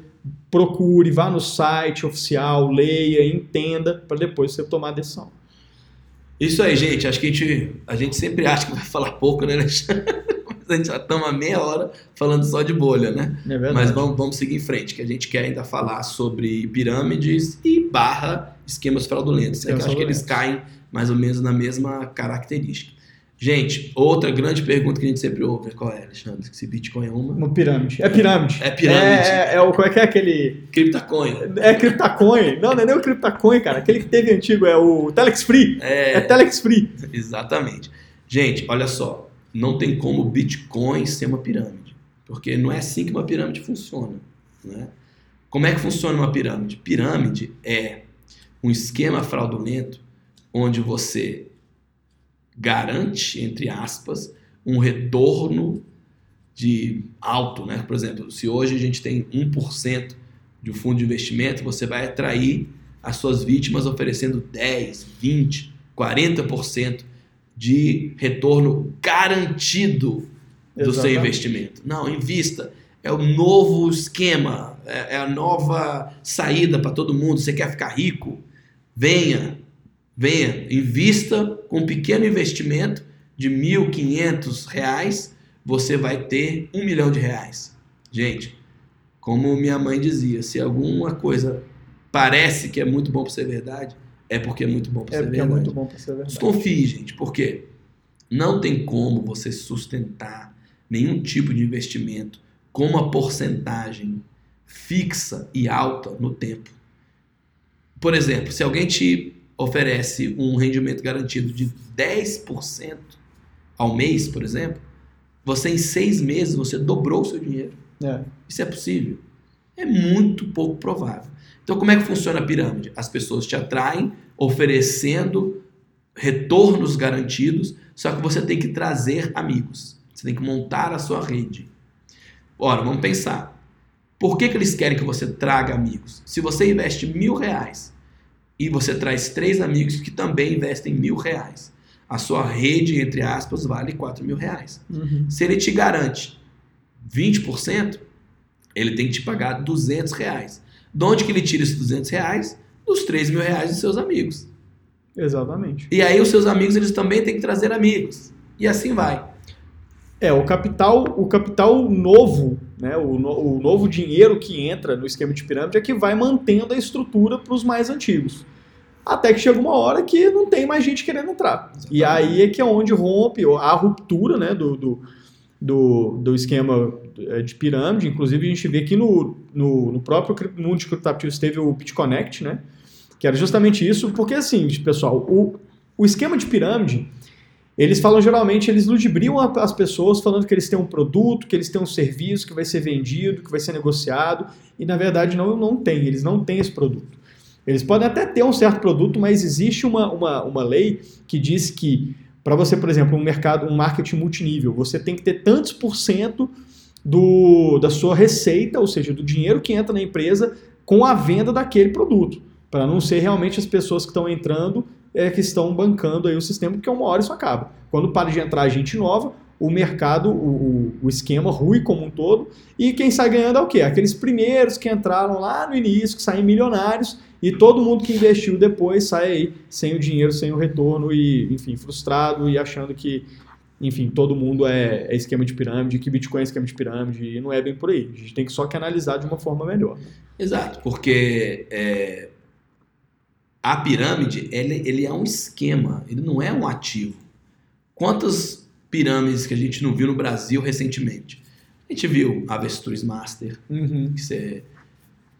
procure, vá no site oficial, leia, entenda, para depois você tomar a decisão. Isso aí, gente. Acho que a gente, a gente sempre acha que vai falar pouco, né, Alexandre? <laughs> Mas a gente já estamos meia hora falando só de bolha, né? É. Mas vamos, vamos seguir em frente, que a gente quer ainda falar sobre pirâmides e barra esquemas fraudulentos. É que acho que eles caem mais ou menos na mesma característica. Gente, outra grande pergunta que a gente sempre ouve é qual é, Alexandre? Se Bitcoin é uma? Uma pirâmide. É pirâmide. É pirâmide. É, é, é o, como é que é aquele... Criptacoin. É Criptacoin. Não, não é nem o Criptacoin, cara. Aquele que teve antigo é o Telex Free. É, é Telex Free. Exatamente. Gente, olha só. Não tem como Bitcoin ser uma pirâmide. Porque não é assim que uma pirâmide funciona. Né? Como é que funciona uma pirâmide? Pirâmide é um esquema fraudulento onde você garante, entre aspas, um retorno de alto, né? Por exemplo, se hoje a gente tem 1% de um fundo de investimento, você vai atrair as suas vítimas oferecendo 10, 20, 40% de retorno garantido do Exatamente. seu investimento. Não, invista. É o novo esquema, é, é a nova saída para todo mundo. Você quer ficar rico? Venha, venha, invista com um pequeno investimento de R$ 1.500, você vai ter um milhão de reais. Gente, como minha mãe dizia, se alguma coisa parece que é muito bom para ser verdade, é porque é muito bom para É ser é verdade. muito bom ser verdade. Desconfie, gente, porque não tem como você sustentar nenhum tipo de investimento com uma porcentagem fixa e alta no tempo. Por exemplo, se alguém te oferece um rendimento garantido de 10% ao mês, por exemplo, você em seis meses você dobrou o seu dinheiro. É. Isso é possível? É muito pouco provável. Então, como é que funciona a pirâmide? As pessoas te atraem oferecendo retornos garantidos, só que você tem que trazer amigos. Você tem que montar a sua rede. Ora, vamos pensar. Por que, que eles querem que você traga amigos? Se você investe mil reais e você traz três amigos que também investem mil reais, a sua rede, entre aspas, vale quatro mil reais. Uhum. Se ele te garante 20%, ele tem que te pagar 200 reais. De onde que ele tira esses 200 reais? Dos 3 mil reais dos seus amigos. Exatamente. E aí os seus amigos eles também têm que trazer amigos. E assim vai. É, o capital, o capital novo, né, o, no- o novo dinheiro que entra no esquema de pirâmide é que vai mantendo a estrutura para os mais antigos. Até que chega uma hora que não tem mais gente querendo entrar. E aí é que é onde rompe a ruptura né, do, do, do, do esquema eh, de pirâmide. Inclusive, a gente vê aqui no, no, no próprio mundo de criptoativos teve o BitConnect, né? Que era justamente isso, porque assim, pessoal, o, o esquema de pirâmide, eles falam geralmente, eles ludibriam as pessoas falando que eles têm um produto, que eles têm um serviço que vai ser vendido, que vai ser negociado, e na verdade não, não tem, eles não têm esse produto. Eles podem até ter um certo produto, mas existe uma, uma, uma lei que diz que para você, por exemplo, um mercado, um marketing multinível, você tem que ter tantos por cento do, da sua receita, ou seja, do dinheiro que entra na empresa com a venda daquele produto, para não ser realmente as pessoas que estão entrando é, que estão bancando aí o sistema, porque uma hora isso acaba. Quando para de entrar gente nova, o mercado, o, o, o esquema rui como um todo, e quem sai ganhando é o quê? Aqueles primeiros que entraram lá no início, que saem milionários, e todo mundo que investiu depois sai aí sem o dinheiro, sem o retorno, e, enfim, frustrado e achando que, enfim, todo mundo é, é esquema de pirâmide, que Bitcoin é esquema de pirâmide, e não é bem por aí. A gente tem que só que analisar de uma forma melhor. Exato, porque é, a pirâmide ele, ele é um esquema, ele não é um ativo. Quantas pirâmides que a gente não viu no Brasil recentemente? A gente viu Avestruz Master, Uhum. que é,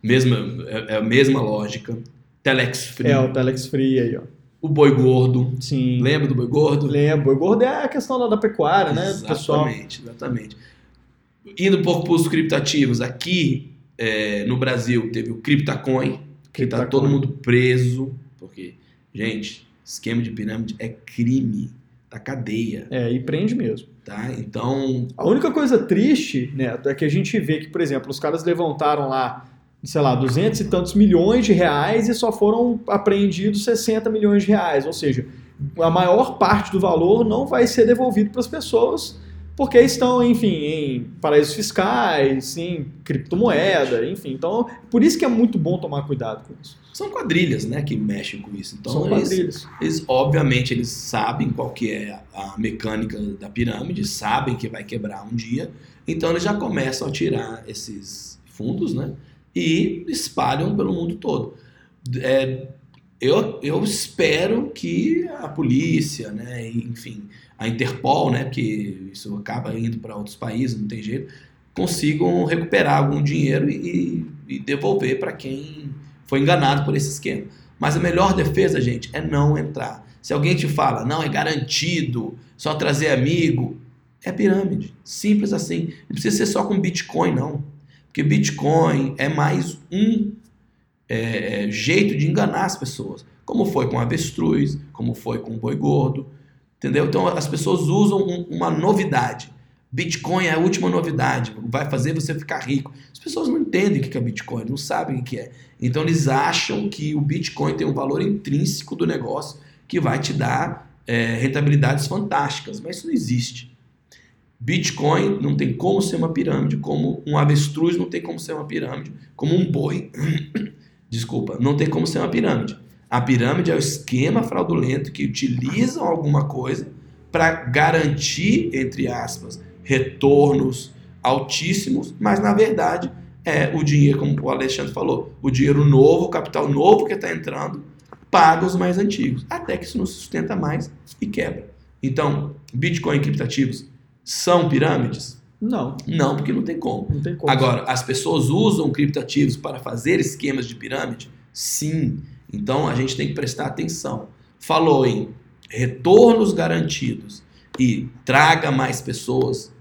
mesma, é, é a mesma lógica. Telex Free, É, o Telex Free aí, ó. o Boi Gordo. Sim. Lembra do Boi Gordo? Lembro. O gordo é a questão da, da pecuária, né? Do pessoal. Exatamente, exatamente. Indo um pouco para os criptativos, aqui é, no Brasil teve o CryptaCoin, que tá Criptacoin. todo mundo preso, porque, gente, esquema de pirâmide é crime, tá cadeia, É, e prende mesmo. tá? Então, A única coisa triste, Neto, é que a gente vê que, por exemplo, os caras levantaram lá, sei lá, 200 e tantos milhões de reais e só foram apreendidos 60 milhões de reais. Ou seja, a maior parte do valor não vai ser devolvido para as pessoas porque estão, enfim, em paraísos fiscais, em criptomoeda, enfim. Então, por isso que é muito bom tomar cuidado com isso. são quadrilhas, né, que mexem com isso. Então, São eles, quadrilhas. eles, obviamente, eles sabem qual que é a mecânica da pirâmide, sabem que vai quebrar um dia, então eles já começam a tirar esses fundos, né, e espalham pelo mundo todo. É, eu, eu espero que a polícia, né, enfim, a Interpol, né, que isso acaba indo para outros países, não tem jeito, consigam recuperar algum dinheiro e, e devolver para quem foi enganado por esse esquema. Mas a melhor defesa, gente, é não entrar. Se alguém te fala, não, é garantido, só trazer amigo, é pirâmide. Simples assim. Não precisa ser só com Bitcoin, não. Porque Bitcoin é mais um é, é, jeito de enganar as pessoas. Como foi com avestruz, como foi com boi gordo. Entendeu? Então as pessoas usam um- uma novidade. Bitcoin é a última novidade, vai fazer você ficar rico. As pessoas não entendem o que é Bitcoin, não sabem o que é. Então eles acham que o Bitcoin tem um valor intrínseco do negócio que vai te dar é, rentabilidades fantásticas, mas isso não existe. Bitcoin não tem como ser uma pirâmide, como um avestruz não tem como ser uma pirâmide, como um boi, desculpa, não tem como ser uma pirâmide. A pirâmide é o esquema fraudulento que utilizam alguma coisa para garantir, entre aspas, retornos altíssimos, mas na verdade é o dinheiro, como o Alexandre falou, o dinheiro novo, o capital novo que está entrando, paga os mais antigos, até que isso não sustenta mais e quebra. Então, Bitcoin e criptativos são pirâmides? Não. Não, porque não tem como. Não tem como. Agora, as pessoas usam criptativos para fazer esquemas de pirâmide? Sim. Então a gente tem que prestar atenção. Falou em retornos garantidos e traga mais pessoas,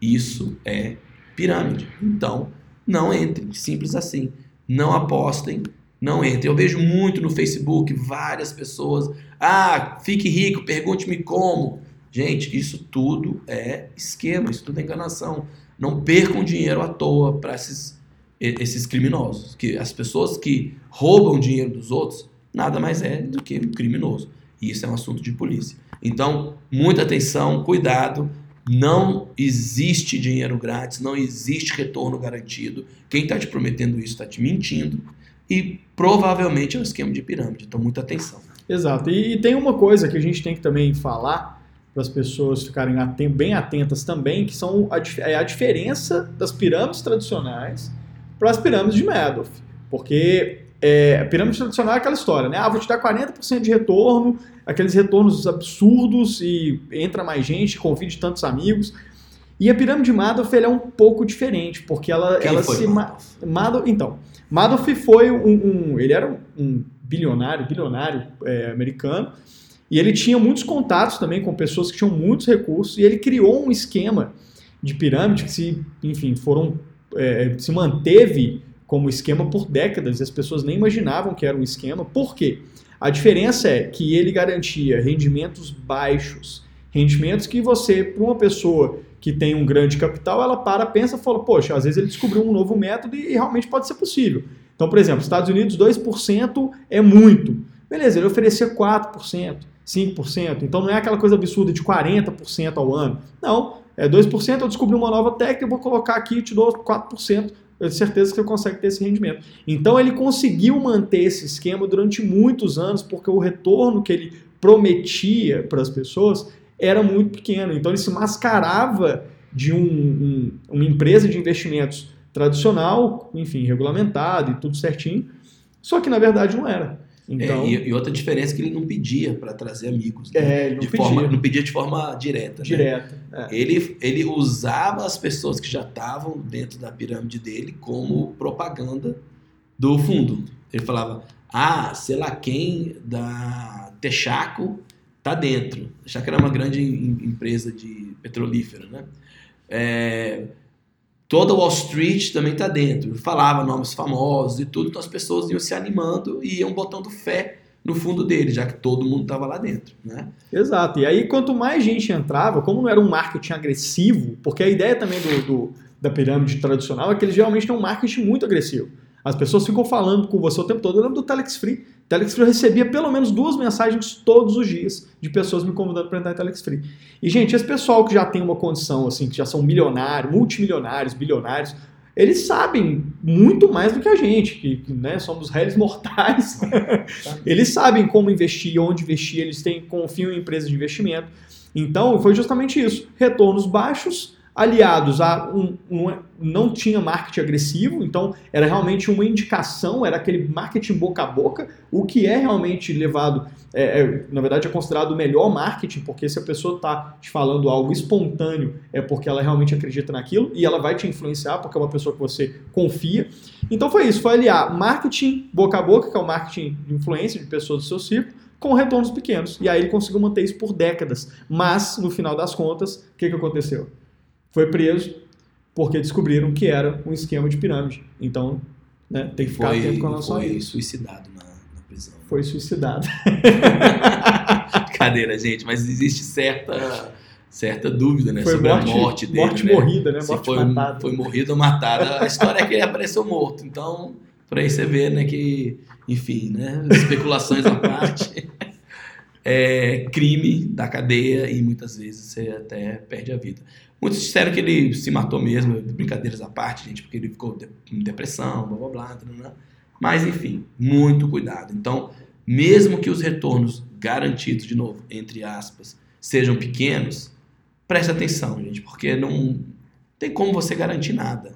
isso é pirâmide. Então, não entrem, simples assim. Não apostem, não entrem. Eu vejo muito no Facebook várias pessoas, ah, fique rico, pergunte-me como. Gente, isso tudo é esquema, isso tudo é enganação. Não percam dinheiro à toa para esses, esses criminosos. Que as pessoas que roubam dinheiro dos outros nada mais é do que um criminoso. E isso é um assunto de polícia. Então, muita atenção, cuidado. Não existe dinheiro grátis, não existe retorno garantido. Quem está te prometendo isso está te mentindo. E provavelmente é um esquema de pirâmide. Então, muita atenção. Exato. E, e tem uma coisa que a gente tem que também falar para as pessoas ficarem bem atentas também, que são a, é a diferença das pirâmides tradicionais para as pirâmides de Madoff. Porque é, a pirâmide tradicional é aquela história, né? Ah, vou te dar 40% de retorno, aqueles retornos absurdos e entra mais gente, convide tantos amigos. E a pirâmide Madoff é um pouco diferente, porque ela, Quem ela foi se. Madoff? Madoff, então, Madoff foi um, um, Ele era um bilionário, bilionário é, americano, e ele tinha muitos contatos também com pessoas que tinham muitos recursos, e ele criou um esquema de pirâmide que se, enfim, foram. É, se manteve como esquema por décadas, e as pessoas nem imaginavam que era um esquema. Por quê? A diferença é que ele garantia rendimentos baixos, rendimentos que você, para uma pessoa que tem um grande capital, ela para, pensa e fala, poxa, às vezes ele descobriu um novo método e realmente pode ser possível. Então, por exemplo, Estados Unidos 2% é muito. Beleza, ele oferecia 4%, 5%. Então não é aquela coisa absurda de 40% ao ano. Não, é 2%, eu descobri uma nova técnica, eu vou colocar aqui e te dou 4% eu tenho certeza que você consegue ter esse rendimento. Então ele conseguiu manter esse esquema durante muitos anos, porque o retorno que ele prometia para as pessoas era muito pequeno. Então ele se mascarava de um, um, uma empresa de investimentos tradicional, enfim, regulamentado e tudo certinho, só que na verdade não era. Então, é, e, e, outra diferença é que ele não pedia para trazer amigos. Né? É, ele não de pedia. Forma, não pedia de forma direta. Direta. Né? É. Ele, ele usava as pessoas que já estavam dentro da pirâmide dele como propaganda do fundo. Ele falava, ah, sei lá quem da Texaco tá dentro. Texaco era uma grande empresa de petrolífera, né? É, Toda Wall Street também está dentro. Falava nomes famosos e tudo, então as pessoas iam se animando e iam botando fé no fundo dele, já que todo mundo estava lá dentro. Né? Exato. E aí, quanto mais gente entrava, como não era um marketing agressivo, porque a ideia também do, do da pirâmide tradicional é que eles geralmente têm um marketing muito agressivo. As pessoas ficam falando com você o tempo todo. Eu lembro do Telex Free. Telex Free eu recebia pelo menos duas mensagens todos os dias de pessoas me convidando para entrar em Telex Free. E, gente, esse pessoal que já tem uma condição, assim, que já são milionários, multimilionários, bilionários, eles sabem muito mais do que a gente, que, né, somos réis mortais. <laughs> eles sabem como investir, onde investir, eles têm, confiam em empresas de investimento. Então, foi justamente isso. Retornos baixos, aliados a um, um, não tinha marketing agressivo, então era realmente uma indicação, era aquele marketing boca a boca, o que é realmente levado, é, é, na verdade é considerado o melhor marketing, porque se a pessoa está te falando algo espontâneo, é porque ela realmente acredita naquilo e ela vai te influenciar, porque é uma pessoa que você confia. Então foi isso, foi aliar marketing boca a boca, que é o marketing de influência de pessoas do seu círculo, com retornos pequenos. E aí ele conseguiu manter isso por décadas. Mas, no final das contas, o que, que aconteceu? Foi preso porque descobriram que era um esquema de pirâmide. Então, né, tem que ficar foi, atento com relação foi a isso. suicidado na, na prisão. Foi suicidado. <laughs> Cadeira, gente, mas existe certa certa dúvida né, foi sobre morte, a morte dele. Morte né? morrida, né? Se Morte foi, matada. foi morrido ou matada. A história é que ele apareceu morto. Então, por aí você vê né, que, enfim, né, especulações à parte. <laughs> É crime da cadeia e muitas vezes você até perde a vida. Muitos disseram que ele se matou mesmo, brincadeiras à parte, gente, porque ele ficou em depressão, blá blá blá, blá. Mas enfim, muito cuidado. Então, mesmo que os retornos garantidos, de novo, entre aspas, sejam pequenos, preste atenção, gente, porque não tem como você garantir nada.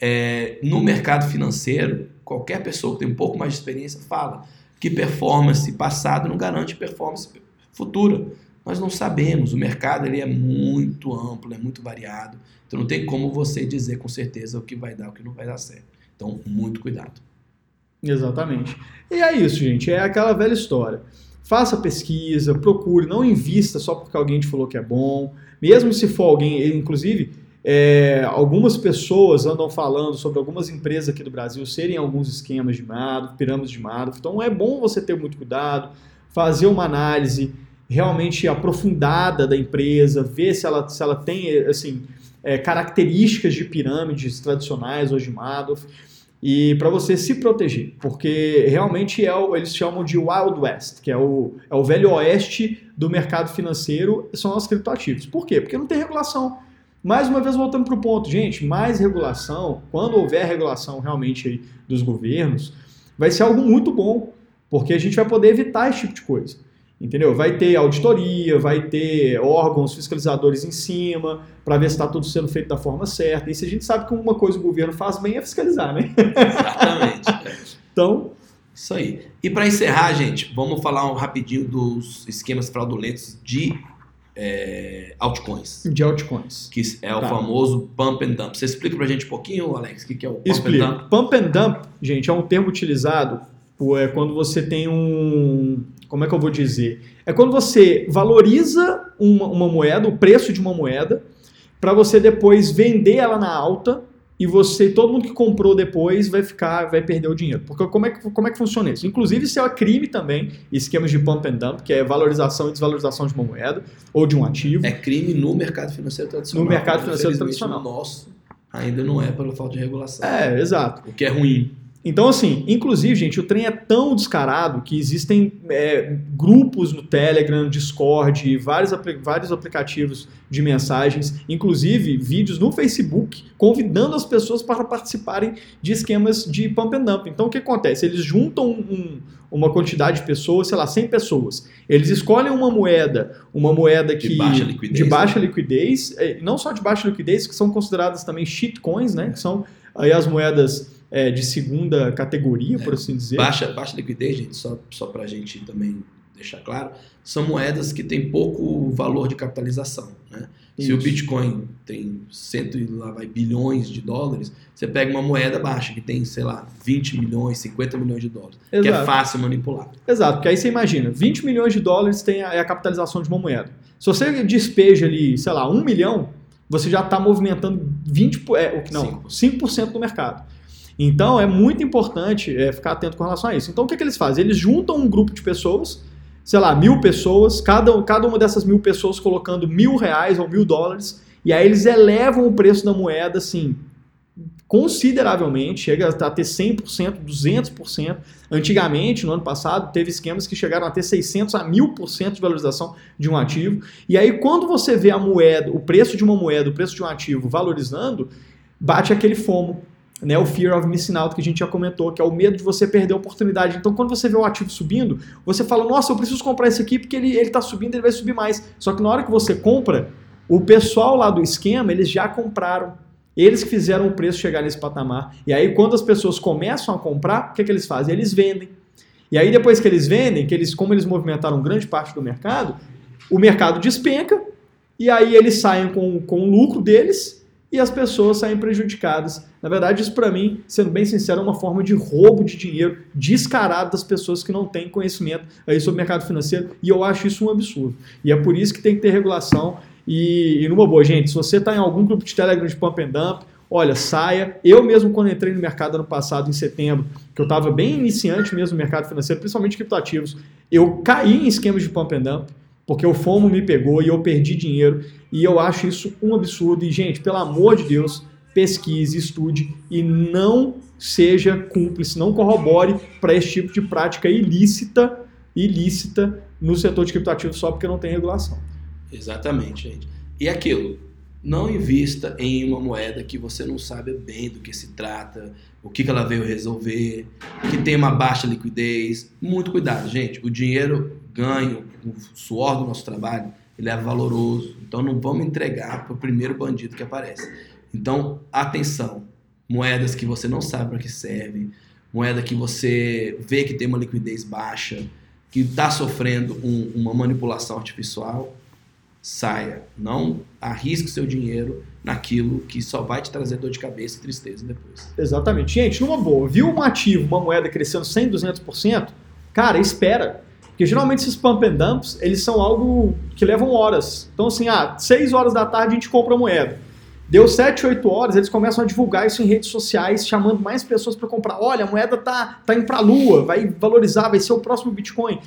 É, no mercado financeiro, qualquer pessoa que tem um pouco mais de experiência fala que performance passada não garante performance futura. Nós não sabemos, o mercado ele é muito amplo, é muito variado, então não tem como você dizer com certeza o que vai dar, o que não vai dar certo. Então, muito cuidado. Exatamente. E é isso, gente, é aquela velha história. Faça pesquisa, procure, não invista só porque alguém te falou que é bom, mesmo se for alguém, inclusive, é, algumas pessoas andam falando sobre algumas empresas aqui do Brasil serem alguns esquemas de Madoff, pirâmides de Madoff. Então é bom você ter muito cuidado, fazer uma análise realmente aprofundada da empresa, ver se ela, se ela tem assim, é, características de pirâmides tradicionais ou de Madoff e para você se proteger, porque realmente é o, eles chamam de Wild West, que é o, é o velho oeste do mercado financeiro, são os criptoativos. Por quê? Porque não tem regulação. Mais uma vez, voltando para o ponto, gente, mais regulação, quando houver regulação realmente aí dos governos, vai ser algo muito bom, porque a gente vai poder evitar esse tipo de coisa. Entendeu? Vai ter auditoria, vai ter órgãos fiscalizadores em cima, para ver se está tudo sendo feito da forma certa. E se a gente sabe que uma coisa o governo faz bem é fiscalizar, né? Exatamente. <laughs> então. Isso aí. E para encerrar, gente, vamos falar um rapidinho dos esquemas fraudulentos de é, altcoins. De altcoins. Que é o tá. famoso pump and dump. Você explica pra gente um pouquinho, Alex, o que, que é o pump Explica. and dump? Pump and dump, gente, é um termo utilizado é quando você tem um. Como é que eu vou dizer? É quando você valoriza uma, uma moeda, o preço de uma moeda, para você depois vender ela na alta e você, todo mundo que comprou depois vai ficar, vai perder o dinheiro. Porque como é que, como é que funciona isso? Inclusive, isso é crime também, esquemas de pump and dump, que é valorização e desvalorização de uma moeda ou de um ativo. É crime no mercado financeiro tradicional. No mercado financeiro tradicional. No nosso ainda não é pela falta de regulação. É, exato. O que é ruim. Então, assim, inclusive, gente, o trem é tão descarado que existem é, grupos no Telegram, Discord, vários, vários aplicativos de mensagens, inclusive vídeos no Facebook, convidando as pessoas para participarem de esquemas de pump and dump. Então, o que acontece? Eles juntam um, uma quantidade de pessoas, sei lá, 100 pessoas. Eles escolhem uma moeda, uma moeda que de baixa liquidez, de baixa né? liquidez é, não só de baixa liquidez, que são consideradas também shitcoins, né? Que são aí as moedas é, de segunda categoria, por assim dizer. Baixa, baixa liquidez, gente, só, só para a gente também deixar claro, são moedas que têm pouco valor de capitalização. Né? Se o Bitcoin tem cento e lá vai bilhões de dólares, você pega uma moeda baixa que tem, sei lá, 20 milhões, 50 milhões de dólares, Exato. que é fácil manipular. Exato, porque aí você imagina, 20 milhões de dólares tem a, é a capitalização de uma moeda. Se você despeja ali, sei lá, 1 milhão, você já está movimentando 20, é, não, 5%. 5% do mercado. Então é muito importante é, ficar atento com relação a isso. Então o que, que eles fazem? Eles juntam um grupo de pessoas, sei lá, mil pessoas, cada, cada uma dessas mil pessoas colocando mil reais ou mil dólares, e aí eles elevam o preço da moeda assim consideravelmente, chega a ter 100%, 200%. Antigamente, no ano passado, teve esquemas que chegaram a ter 600 a 1000% de valorização de um ativo. E aí, quando você vê a moeda, o preço de uma moeda, o preço de um ativo valorizando, bate aquele fomo né, o fear of missing out que a gente já comentou, que é o medo de você perder a oportunidade. Então, quando você vê o ativo subindo, você fala, nossa, eu preciso comprar esse aqui porque ele está subindo, ele vai subir mais. Só que na hora que você compra, o pessoal lá do esquema, eles já compraram. Eles que fizeram o preço chegar nesse patamar. E aí, quando as pessoas começam a comprar, o que, é que eles fazem? Eles vendem. E aí, depois que eles vendem, que eles, como eles movimentaram grande parte do mercado, o mercado despenca, e aí eles saem com, com o lucro deles e as pessoas saem prejudicadas. Na verdade, isso para mim, sendo bem sincero, é uma forma de roubo de dinheiro descarado das pessoas que não têm conhecimento aí sobre o mercado financeiro, e eu acho isso um absurdo. E é por isso que tem que ter regulação. E, e numa boa, gente, se você está em algum grupo de Telegram de Pump and Dump, olha, saia. Eu mesmo, quando entrei no mercado ano passado, em setembro, que eu estava bem iniciante mesmo no mercado financeiro, principalmente criptativos, eu caí em esquemas de Pump and Dump, porque o FOMO me pegou e eu perdi dinheiro. E eu acho isso um absurdo. E, gente, pelo amor de Deus, pesquise, estude e não seja cúmplice, não corrobore para esse tipo de prática ilícita, ilícita no setor de criptoativos só porque não tem regulação. Exatamente, gente. E aquilo, não invista em uma moeda que você não sabe bem do que se trata, o que ela veio resolver, que tem uma baixa liquidez. Muito cuidado, gente. O dinheiro ganho, o suor do nosso trabalho, ele é valoroso. Então não vamos entregar para o primeiro bandido que aparece. Então, atenção, moedas que você não sabe para que servem, moeda que você vê que tem uma liquidez baixa, que está sofrendo um, uma manipulação artificial, saia. Não arrisque seu dinheiro naquilo que só vai te trazer dor de cabeça e tristeza depois. Exatamente. Gente, numa boa, viu um ativo, uma moeda crescendo 100, 200%? Cara, espera. Porque geralmente esses pump and dumps, eles são algo que levam horas. Então assim, ah, 6 horas da tarde a gente compra a moeda. Deu 7, 8 horas, eles começam a divulgar isso em redes sociais, chamando mais pessoas para comprar. Olha, a moeda tá, tá indo para a lua, vai valorizar, vai ser o próximo Bitcoin.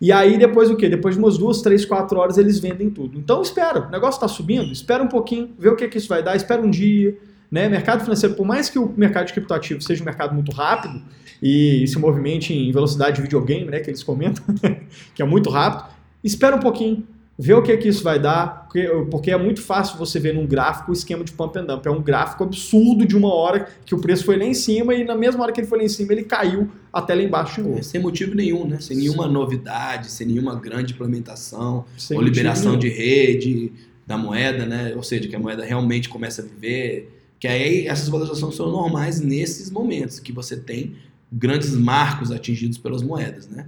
E aí depois o quê? Depois de umas duas, três, quatro horas eles vendem tudo. Então espera, o negócio está subindo, espera um pouquinho, vê o que, que isso vai dar, espera um dia. Né? Mercado financeiro, por mais que o mercado de criptoativo seja um mercado muito rápido e se movimente em velocidade de videogame, né, que eles comentam, <laughs> que é muito rápido, espera um pouquinho, ver o que, que isso vai dar, porque, porque, é muito fácil você ver num gráfico o esquema de pump and dump. É um gráfico absurdo de uma hora que o preço foi lá em cima e na mesma hora que ele foi lá em cima ele caiu até lá embaixo de novo. É, sem motivo nenhum, né? Sem nenhuma Sim. novidade, sem nenhuma grande implementação sem ou liberação nenhum. de rede da moeda, né? Ou seja, que a moeda realmente começa a viver. Que aí essas valorizações são normais nesses momentos que você tem grandes marcos atingidos pelas moedas, né?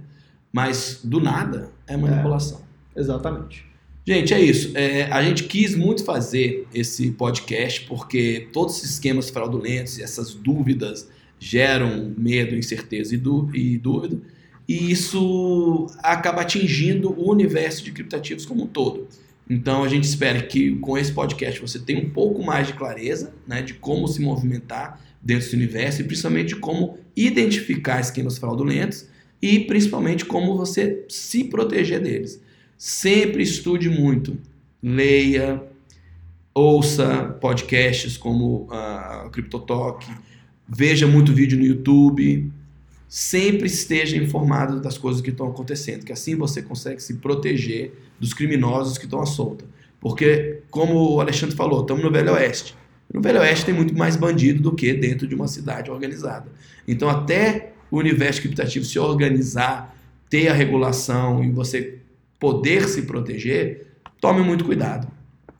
Mas do nada é manipulação. É. Exatamente. Gente, é isso. É, a gente quis muito fazer esse podcast porque todos esses esquemas fraudulentos e essas dúvidas geram medo, incerteza e, e dúvida, e isso acaba atingindo o universo de criptativos como um todo. Então a gente espera que com esse podcast você tenha um pouco mais de clareza né, de como se movimentar dentro desse universo e principalmente como identificar esquemas fraudulentos e principalmente como você se proteger deles. Sempre estude muito. Leia, ouça podcasts como a uh, CryptoTalk, veja muito vídeo no YouTube. Sempre esteja informado das coisas que estão acontecendo, que assim você consegue se proteger dos criminosos que estão à solta. Porque, como o Alexandre falou, estamos no Velho Oeste. No Velho Oeste tem muito mais bandido do que dentro de uma cidade organizada. Então, até o universo criptativo se organizar, ter a regulação e você poder se proteger, tome muito cuidado.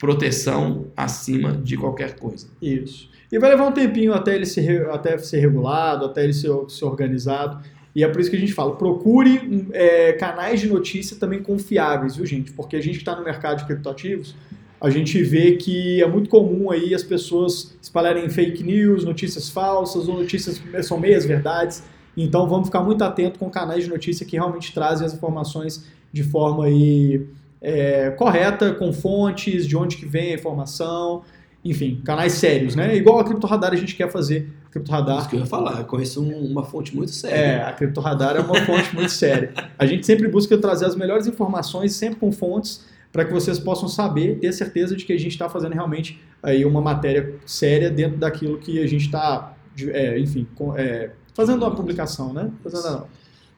Proteção acima de qualquer coisa. Isso. E vai levar um tempinho até ele ser, até ser regulado, até ele ser, ser organizado. E é por isso que a gente fala, procure é, canais de notícia também confiáveis, viu, gente? Porque a gente está no mercado de criptoativos, a gente vê que é muito comum aí as pessoas espalharem fake news, notícias falsas ou notícias que são meias verdades. Então vamos ficar muito atento com canais de notícia que realmente trazem as informações de forma aí, é, correta, com fontes, de onde que vem a informação, enfim, canais sérios, né? Igual a Cripto Radar a gente quer fazer. Cripto Radar. Isso que eu ia falar, eu conheço uma fonte muito séria. É, a Cripto Radar é uma fonte muito séria. A gente sempre busca trazer as melhores informações, sempre com fontes, para que vocês possam saber, ter certeza de que a gente está fazendo realmente aí uma matéria séria dentro daquilo que a gente está, é, enfim, é, fazendo uma publicação, né? Fazendo a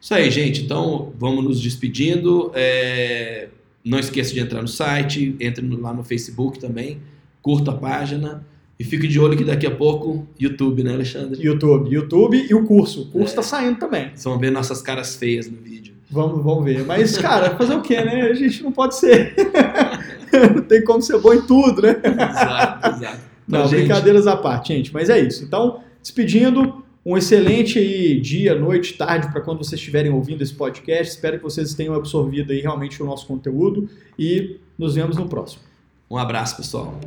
isso aí, gente. Então, vamos nos despedindo. É... Não esqueça de entrar no site, entre lá no Facebook também, curta a página e fique de olho que daqui a pouco YouTube, né, Alexandre? YouTube, YouTube e o curso. O curso é. saindo também. Vocês vão ver nossas caras feias no vídeo. Vamos, vamos ver. Mas, cara, fazer o quê, né? A gente não pode ser. <laughs> não tem como ser bom em tudo, né? Exato, exato. Então, não, gente... brincadeiras à parte, gente. Mas é isso. Então, despedindo. Um excelente dia, noite, tarde para quando vocês estiverem ouvindo esse podcast. Espero que vocês tenham absorvido aí realmente o nosso conteúdo e nos vemos no próximo. Um abraço, pessoal.